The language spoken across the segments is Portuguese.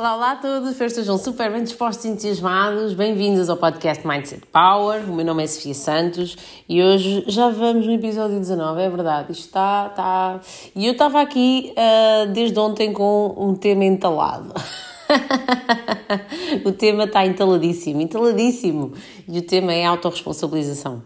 Olá, olá a todos, espero que estejam super bem dispostos e entusiasmados. Bem-vindos ao podcast Mindset Power. O meu nome é Sofia Santos e hoje já vamos no episódio 19, é verdade. Isto está. está... E eu estava aqui uh, desde ontem com um tema entalado. o tema está entaladíssimo, entaladíssimo. E o tema é autorresponsabilização.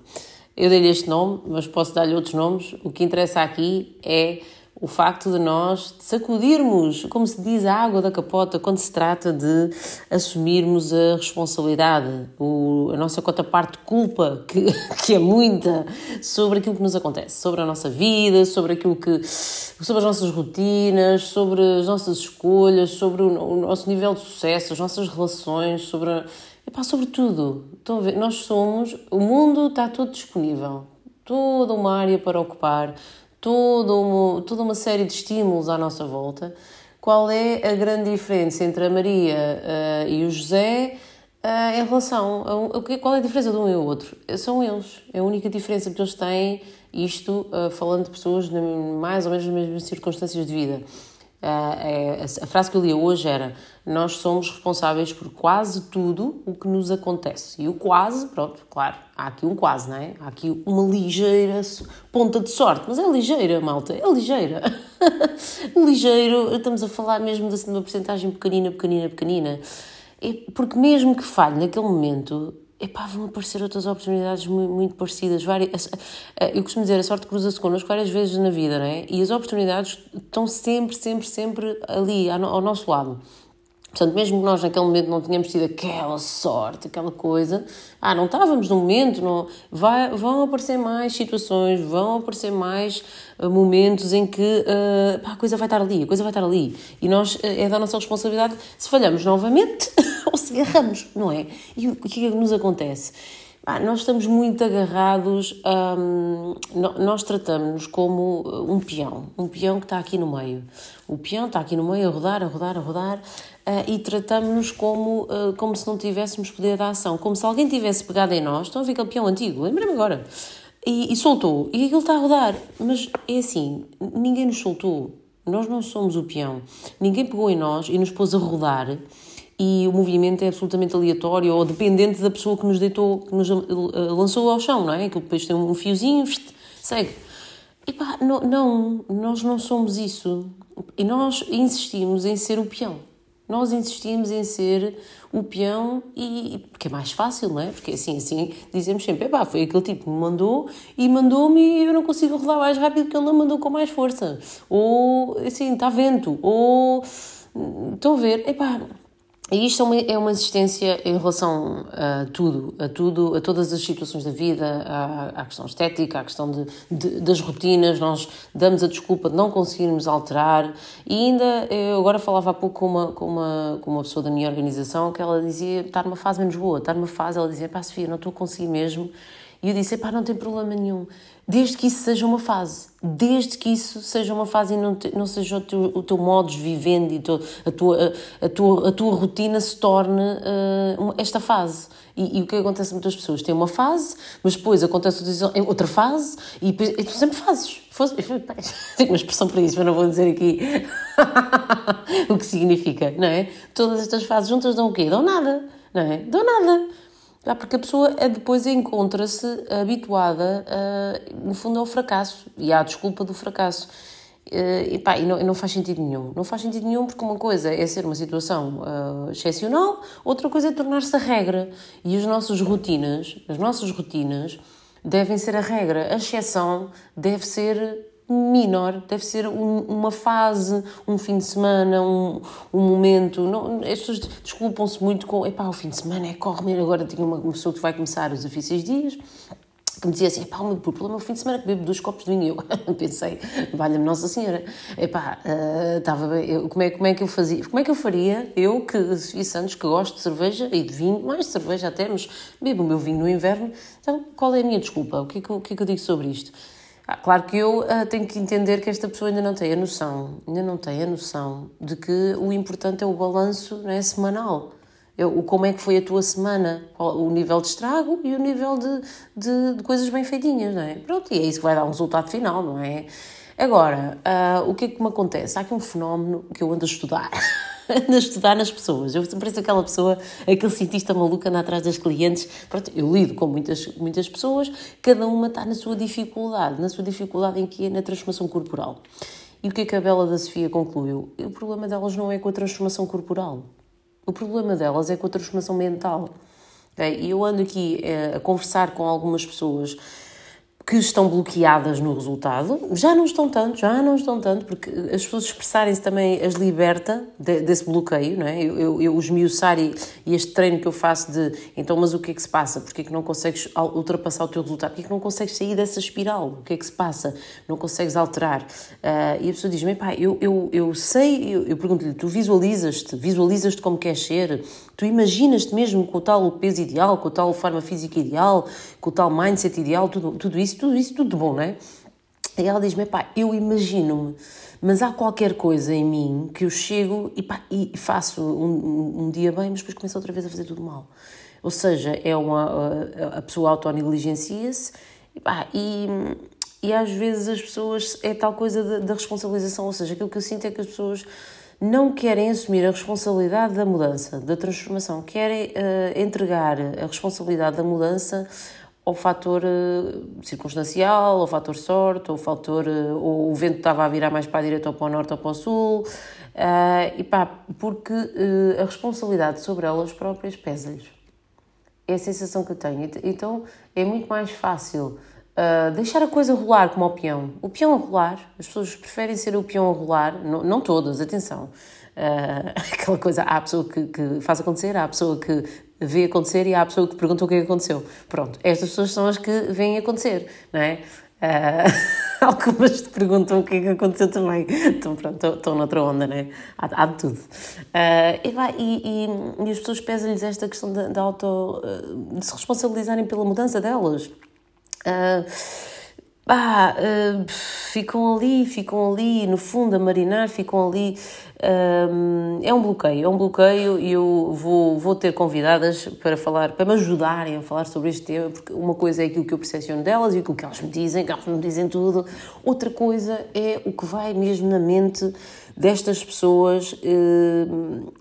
Eu dei-lhe este nome, mas posso dar-lhe outros nomes. O que interessa aqui é o facto de nós sacudirmos, como se diz, a água da capota quando se trata de assumirmos a responsabilidade, o, a nossa cota parte de culpa, que, que é muita, sobre aquilo que nos acontece, sobre a nossa vida, sobre aquilo que. sobre as nossas rotinas, sobre as nossas escolhas, sobre o, o nosso nível de sucesso, as nossas relações, sobre. Epá, sobre tudo. Estão a ver? Nós somos. O mundo está todo disponível. Toda uma área para ocupar toda uma, toda uma série de estímulos à nossa volta. Qual é a grande diferença entre a Maria uh, e o José uh, em relação a, qual é a diferença de um e o outro? São eles. É a única diferença que eles têm isto uh, falando de pessoas mais ou menos nas mesmas circunstâncias de vida. A frase que eu li hoje era: Nós somos responsáveis por quase tudo o que nos acontece. E o quase, pronto, claro, há aqui um quase, não é? Há aqui uma ligeira ponta de sorte, mas é ligeira, malta, é ligeira. ligeiro, estamos a falar mesmo de uma porcentagem pequenina, pequenina, pequenina. Porque mesmo que falhe naquele momento, epá, vão aparecer outras oportunidades muito, muito parecidas. Várias, eu costumo dizer, a sorte cruza-se connosco várias vezes na vida, não é? E as oportunidades estão sempre, sempre, sempre ali, ao nosso lado. Portanto, mesmo que nós naquele momento não tenhamos tido aquela sorte, aquela coisa, ah, não estávamos no momento, não, vai, vão aparecer mais situações, vão aparecer mais uh, momentos em que uh, pá, a coisa vai estar ali, a coisa vai estar ali. E nós, uh, é da nossa responsabilidade se falhamos novamente se agarramos, não é? E o, que é que nos acontece? Ah, nós estamos muito agarrados, hum, nós tratamos-nos como uh, um peão, um peão que está aqui no meio. O peão está aqui no meio a rodar, a rodar, a rodar uh, e tratamos-nos como, uh, como se não tivéssemos poder da ação, como se alguém tivesse pegado em nós. Estão a ver aquele peão antigo? Lembrei-me agora. E, e soltou, e aquilo está a rodar. Mas é assim, ninguém nos soltou. Nós não somos o peão. Ninguém pegou em nós e nos pôs a rodar e o movimento é absolutamente aleatório ou dependente da pessoa que nos deitou, que nos eh, lançou ao chão, não é? Que depois tem um fiozinho, segue. E pá, não, não, nós não somos isso. E nós insistimos em ser o peão. Nós insistimos em ser o peão e porque é mais fácil, não é? Porque assim, assim dizemos sempre, pá, foi aquele tipo que me mandou e mandou-me e eu não consigo rodar mais rápido porque ele não mandou com mais força. Ou assim, está vento. Ou estão a ver, epá, e isto é uma, é uma existência em relação a tudo, a tudo, a todas as situações da vida, à, à questão estética, à questão de, de, das rotinas, nós damos a desculpa de não conseguirmos alterar. E ainda, eu agora falava há pouco com uma, com uma, com uma pessoa da minha organização que ela dizia, está numa fase menos boa, está numa fase, ela dizia, pá Sofia, não estou a conseguir mesmo, e eu disse, pá, não tem problema nenhum, desde que isso seja uma fase, desde que isso seja uma fase e não, te, não seja o teu, o teu modus vivendi, a tua, a, a, tua, a tua rotina se torne uh, esta fase. E, e, o que acontece muitas pessoas? Tem uma fase, mas depois acontece outra fase e, depois, e tu sempre fazes. Tenho uma expressão para isso, mas não vou dizer aqui o que significa, não é? Todas estas fases juntas dão o quê? Dão nada, não é? Dão nada. Ah, porque a pessoa eh, depois encontra-se habituada, no fundo, ao fracasso e à desculpa do fracasso. Eh, e, pá, e, não, e não faz sentido nenhum. Não faz sentido nenhum porque uma coisa é ser uma situação uh, excepcional, outra coisa é tornar-se a regra. E as nossas rotinas, as nossas rotinas devem ser a regra. A exceção deve ser menor, deve ser um, uma fase, um fim de semana, um, um momento. Não, as pessoas desculpam-se muito com, epá, o fim de semana é corre agora tinha uma, pessoa que vai começar os difíceis dias que me dizia assim, epá, o meu problema é o fim de semana que bebo dois copos de vinho. Eu pensei, valha-me Nossa Senhora, epá, estava bem, eu, como, é, como é que eu fazia, como é que eu faria, eu que, Sofia Santos, que gosto de cerveja e de vinho, mais de cerveja até, mas bebo o meu vinho no inverno, então qual é a minha desculpa? O que é que, o que, é que eu digo sobre isto? Ah, claro que eu uh, tenho que entender que esta pessoa ainda não tem a noção, ainda não tem a noção de que o importante é o balanço né, semanal. Eu, o, como é que foi a tua semana, o nível de estrago e o nível de, de, de, coisas bem feitinhas, não é? Pronto, e é isso que vai dar um resultado final, não é? Agora, uh, o que é que me acontece? Há aqui um fenómeno que eu ando a estudar. a estudar nas pessoas. Eu pareço aquela pessoa, aquele cientista maluco anda atrás das clientes. Pronto, eu lido com muitas, muitas pessoas, cada uma está na sua dificuldade, na sua dificuldade em que é na transformação corporal. E o que é que a Bela da Sofia concluiu? O problema delas não é com a transformação corporal. O problema delas é com a transformação mental. E eu ando aqui eh, a conversar com algumas pessoas que estão bloqueadas no resultado, já não estão tanto, já não estão tanto, porque as pessoas expressarem-se também as liberta de, desse bloqueio, não é? Eu, eu, eu esmiuçar e, e, este treino que eu faço de, então, mas o que é que se passa? Porquê é que não consegues ultrapassar o teu resultado? Porquê é que não consegues sair dessa espiral? O que é que se passa? Não consegues alterar? Uh, e a pessoa diz-me, pá, eu, eu, eu sei, eu, eu pergunto-lhe, tu visualizas-te, visualizas-te como queres ser? Tu imaginas-te mesmo com o tal peso ideal, com a tal forma física ideal, com o tal mindset ideal, tudo, tudo isso, tudo isso, tudo de bom, não é? E ela diz-me, pá, eu imagino-me, mas há qualquer coisa em mim que eu chego e, pá, e faço um, um, dia bem, mas depois começo outra vez a fazer tudo mal. Ou seja, é uma, a, a pessoa autonegligencia-se e, pá, e, e às vezes as pessoas, é tal coisa da responsabilização, ou seja, aquilo que eu sinto é que as pessoas não querem assumir a responsabilidade da mudança, da transformação, querem uh, entregar a responsabilidade da mudança ao fator uh, circunstancial, ao fator sorte, ao fator uh, ou o vento estava a virar mais para a direita ou para o norte ou para o sul, e pá, porque a responsabilidade sobre elas próprias pesa-lhes. É a sensação que eu tenho. Então é muito mais fácil Uh, deixar a coisa rolar como o peão. O peão a rolar, as pessoas preferem ser o peão a rolar, não, não todas, atenção. Uh, aquela coisa, há a pessoa que, que, faz acontecer, há a pessoa que vê acontecer e há a pessoa que pergunta o que é que aconteceu. Pronto, estas pessoas são as que veem acontecer, não é? Uh, algumas te perguntam o que é que aconteceu também. Então, pronto, estou noutra onda, né? Há, há de tudo. Uh, e, vai, e, e, e, as pessoas pesam-lhes esta questão da auto. de se responsabilizarem pela mudança delas. Uh, ah, uh, ficam ali, ficam ali, no fundo, a marinar, ficam ali. Uh, é um bloqueio, é um bloqueio e eu vou, vou ter convidadas para falar, para me ajudarem a falar sobre este tema, porque uma coisa é aquilo que eu percepciono delas e aquilo que elas me dizem, que elas me dizem tudo, outra coisa é o que vai mesmo na mente destas pessoas uh,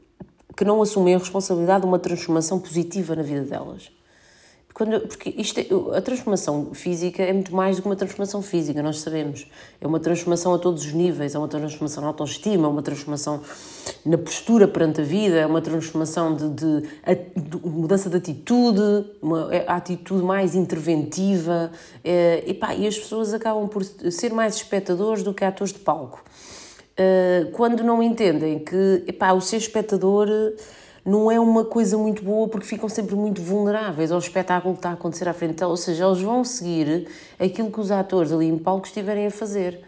que não assumem a responsabilidade de uma transformação positiva na vida delas. Quando, porque isto é, a transformação física é muito mais do que uma transformação física, nós sabemos. É uma transformação a todos os níveis, é uma transformação na autoestima, é uma transformação na postura perante a vida, é uma transformação de, de, de mudança de atitude, uma é atitude mais interventiva. É, e, pá, e as pessoas acabam por ser mais espectadores do que atores de palco. Uh, quando não entendem que epá, o ser espectador não é uma coisa muito boa porque ficam sempre muito vulneráveis ao espetáculo que está a acontecer à frente delas. Ou seja, eles vão seguir aquilo que os atores ali em palco estiverem a fazer.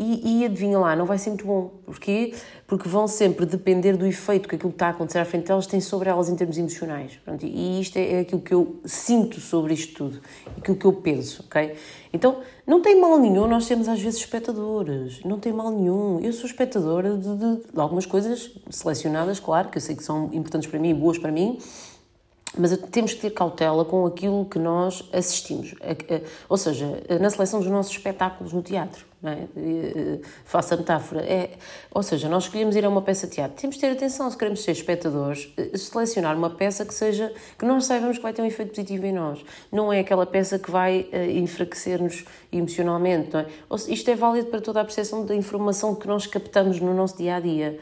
E, e adivinha lá, não vai ser muito bom. Porquê? Porque vão sempre depender do efeito que aquilo que está a acontecer à frente delas tem sobre elas em termos emocionais. Pronto, e isto é, é aquilo que eu sinto sobre isto tudo, aquilo que eu penso, ok? Então, não tem mal nenhum nós sermos às vezes espectadores, não tem mal nenhum. Eu sou espectadora de, de, de algumas coisas selecionadas, claro, que eu sei que são importantes para mim, boas para mim, mas temos que ter cautela com aquilo que nós assistimos. Ou seja, na seleção dos nossos espetáculos no teatro. Não é? Faça a metáfora. É, ou seja, nós escolhemos ir a uma peça de teatro. Temos de ter atenção, se queremos ser espectadores, eh, selecionar uma peça que seja que nós saibamos que vai ter um efeito positivo em nós. Não é aquela peça que vai uh, enfraquecer-nos emocionalmente. Não é? Isto é válido para toda a percepção da informação que nós captamos no nosso dia a dia.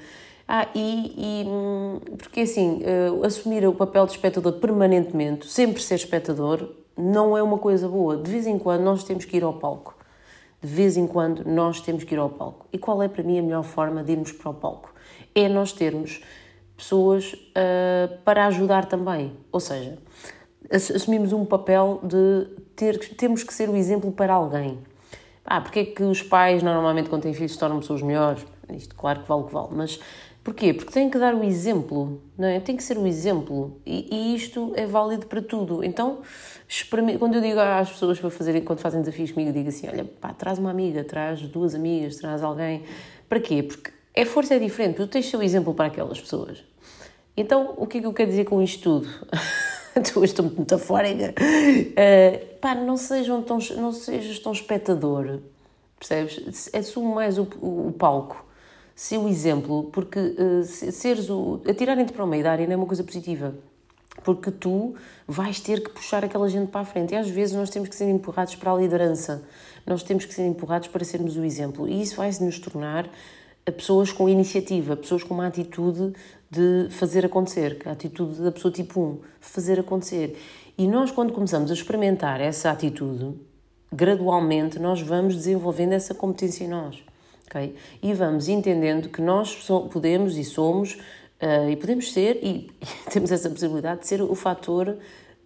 Ah, e, e hum, porque assim, uh, assumir o papel de espectador permanentemente, sempre ser espectador, não é uma coisa boa. De vez em quando nós temos que ir ao palco. De vez em quando nós temos que ir ao palco. E qual é para mim a melhor forma de irmos para o palco? É nós termos pessoas uh, para ajudar também. Ou seja, assumimos um papel de ter, temos que ser o exemplo para alguém. Ah, porque é que os pais normalmente quando têm filhos tornam pessoas melhores? Isto claro que vale o que vale, mas Porquê? Porque tem que dar o exemplo, não é? Tem que ser o exemplo. E, e isto é válido para tudo. Então, quando eu digo às pessoas para fazerem, quando fazem desafios comigo, digo assim: olha, pá, traz uma amiga, traz duas amigas, traz alguém. Para quê? Porque a força é diferente, tu tens o exemplo para aquelas pessoas. Então, o que é que eu quero dizer com isto tudo? tu estou muito metafórica. Uh, pá, não, sejam tão, não sejas tão espectador, percebes? Assume mais o, o, o palco ser o exemplo, porque uh, seres o. atirarem-te para o meio da área não é uma coisa positiva. Porque tu vais ter que puxar aquela gente para a frente. E às vezes nós temos que ser empurrados para a liderança. Nós temos que ser empurrados para sermos o exemplo. E isso vai nos tornar pessoas com iniciativa, pessoas com uma atitude de fazer acontecer, a atitude da pessoa tipo 1, fazer acontecer. E nós, quando começamos a experimentar essa atitude, gradualmente nós vamos desenvolvendo essa competência em nós. Okay? E vamos entendendo que nós podemos e somos, uh, e podemos ser, e, e temos essa possibilidade de ser o fator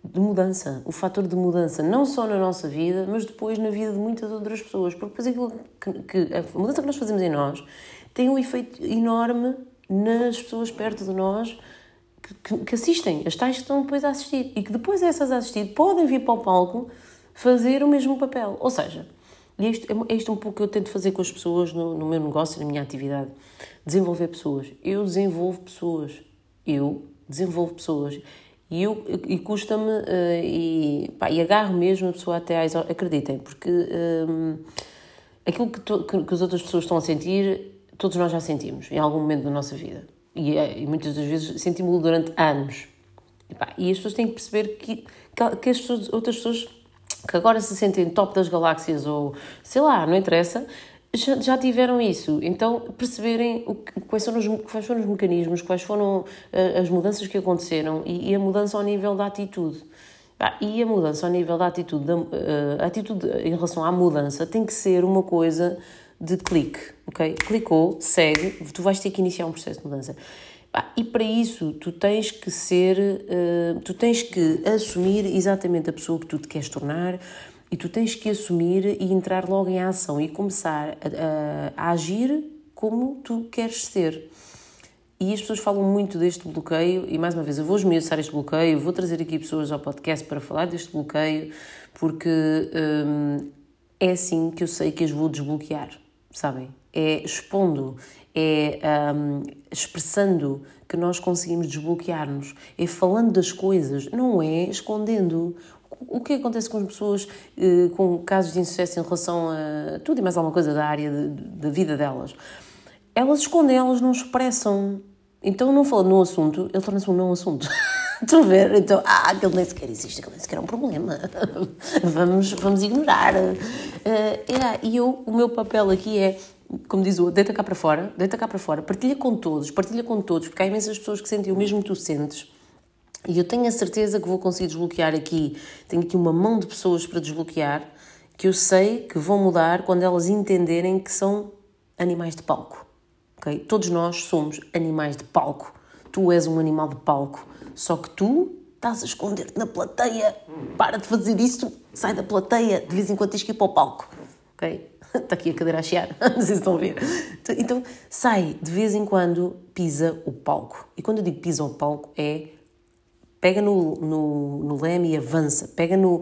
de mudança, o fator de mudança, não só na nossa vida, mas depois na vida de muitas outras pessoas. Porque depois aquilo que, que a mudança que nós fazemos em nós tem um efeito enorme nas pessoas perto de nós que, que, assistem, as tais que estão depois a assistir e que depois dessas a assistir podem vir para o palco fazer o mesmo papel. Ou seja, e é isto, é isto um pouco que eu tento fazer com as pessoas no, no meu negócio, na minha atividade. Desenvolver pessoas. Eu desenvolvo pessoas. Eu desenvolvo pessoas. E, eu, e custa-me uh, e, e agarro mesmo a pessoa até às... Acreditem, porque um, aquilo que, to, que, que as outras pessoas estão a sentir todos nós já sentimos em algum momento da nossa vida. E, é, e muitas das vezes sentimos-lo durante anos. E, pá, e, as pessoas têm que perceber que, que, as pessoas, outras pessoas que agora se sentem top das galáxias ou sei lá, não interessa, já, já tiveram isso. Então, perceberem o, quais, foram os, quais foram os mecanismos, quais foram uh, as mudanças que aconteceram e, e, a mudança ao nível da atitude. e a mudança ao nível da atitude, da, uh, atitude em relação à mudança tem que ser uma coisa de clique, ok? Clicou, segue, tu vais ter que iniciar um processo de mudança. E para isso tu tens que ser, uh, tu tens que assumir exatamente a pessoa que tu te queres tornar e tu tens que assumir e entrar logo em ação e começar a, a, a agir como tu queres ser. E as pessoas falam muito deste bloqueio, e mais uma vez eu vou esmiuçar este bloqueio, vou trazer aqui pessoas ao podcast para falar deste bloqueio, porque hum, é assim que eu sei que as vou desbloquear sabem? É expondo, é um, expressando que nós conseguimos desbloquear-nos, é falando das coisas, não é escondendo. O que acontece com as pessoas eh, com casos de insucesso em relação a tudo e mais alguma coisa da área da vida delas? Elas escondem, elas não expressam. Então, não falando no assunto, ele torna-se um não assunto. Estão a ver? Então, ah, aquele nem sequer existe, aquele nem sequer é um problema. vamos, vamos ignorar. Uh, e eu, o meu papel aqui é, como diz o deita cá para fora, deita cá para fora, partilha com todos, partilha com todos, porque há imensas pessoas que sentem o mesmo que tu sentes. E eu tenho a certeza que vou conseguir desbloquear aqui. Tenho aqui uma mão de pessoas para desbloquear que eu sei que vão mudar quando elas entenderem que são animais de palco. Okay? Todos nós somos animais de palco. Tu és um animal de palco. Só que tu estás a esconder-te na plateia. Para de fazer isso, sai da plateia. De vez em quando tens que ir para o palco. Ok? Está aqui a cadeira a chiar, não sei se estão a ver. Então, sai, de vez em quando, pisa o palco. E quando eu digo pisa o palco, é pega no, no, no leme e avança, pega no.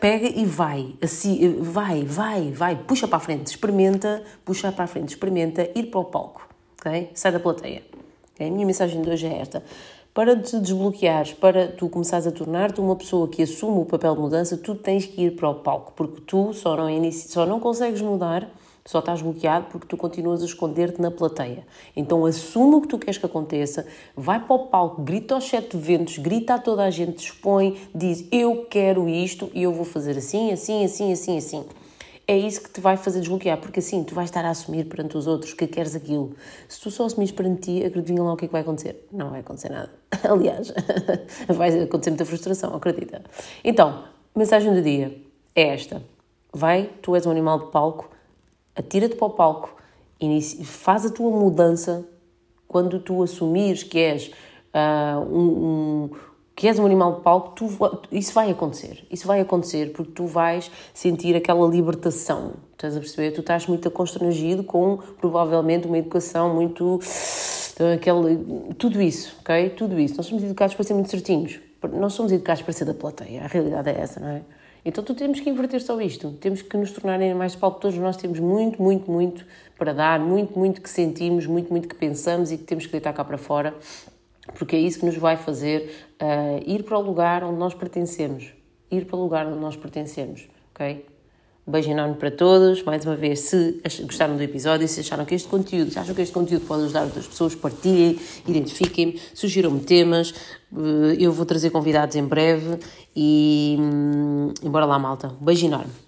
Pega e vai, assim, vai, vai, vai, puxa para a frente, experimenta, puxa para a frente, experimenta ir para o palco, ok? Sai da plateia. Okay? A minha mensagem de hoje é esta. Para te desbloqueares, para tu começares a tornar-te uma pessoa que assume o papel de mudança, tu tens que ir para o palco, porque tu só não, inici... só não consegues mudar, só estás bloqueado porque tu continuas a esconder-te na plateia. Então assume o que tu queres que aconteça, vai para o palco, grita aos sete ventos, grita a toda a gente, expõe, diz eu quero isto e eu vou fazer assim, assim, assim, assim, assim é isso que te vai fazer desbloquear, porque assim tu vais estar a assumir perante os outros que queres aquilo. Se tu só assumires perante ti, acredita lá o que é que vai acontecer. Não vai acontecer nada. Aliás, vai acontecer muita frustração, acredita. Então, mensagem do dia é esta. Vai, tu és um animal de palco, atira-te para o palco, inicia, faz a tua mudança quando tu assumires que és uh, um, um que és um animal de palco, tu, isso vai acontecer. Isso vai acontecer porque tu vais sentir aquela libertação. Estás a perceber? Tu estás muito constrangido com provavelmente uma educação muito. Aquele, tudo isso, ok? Tudo isso. Nós somos educados para ser muito certinhos. Nós somos educados para ser da plateia. A realidade é essa, não é? Então tu temos que inverter só isto. Temos que nos tornar palco. Todos nós temos muito, muito, muito para dar, muito, muito que sentimos, muito, muito que pensamos e que temos que deitar cá para fora porque é isso que nos vai fazer uh, ir para o lugar onde nós pertencemos. Ir para o lugar onde nós pertencemos, ok? Um beijo enorme para todos. Mais uma vez, se gostaram do episódio, se acharam que este conteúdo, se acham que este conteúdo pode ajudar outras pessoas, partilhem, identifiquem-me, sugiram-me temas. Eh, eu vou trazer convidados em breve e, hum, embora lá, malta. Um beijo enorme.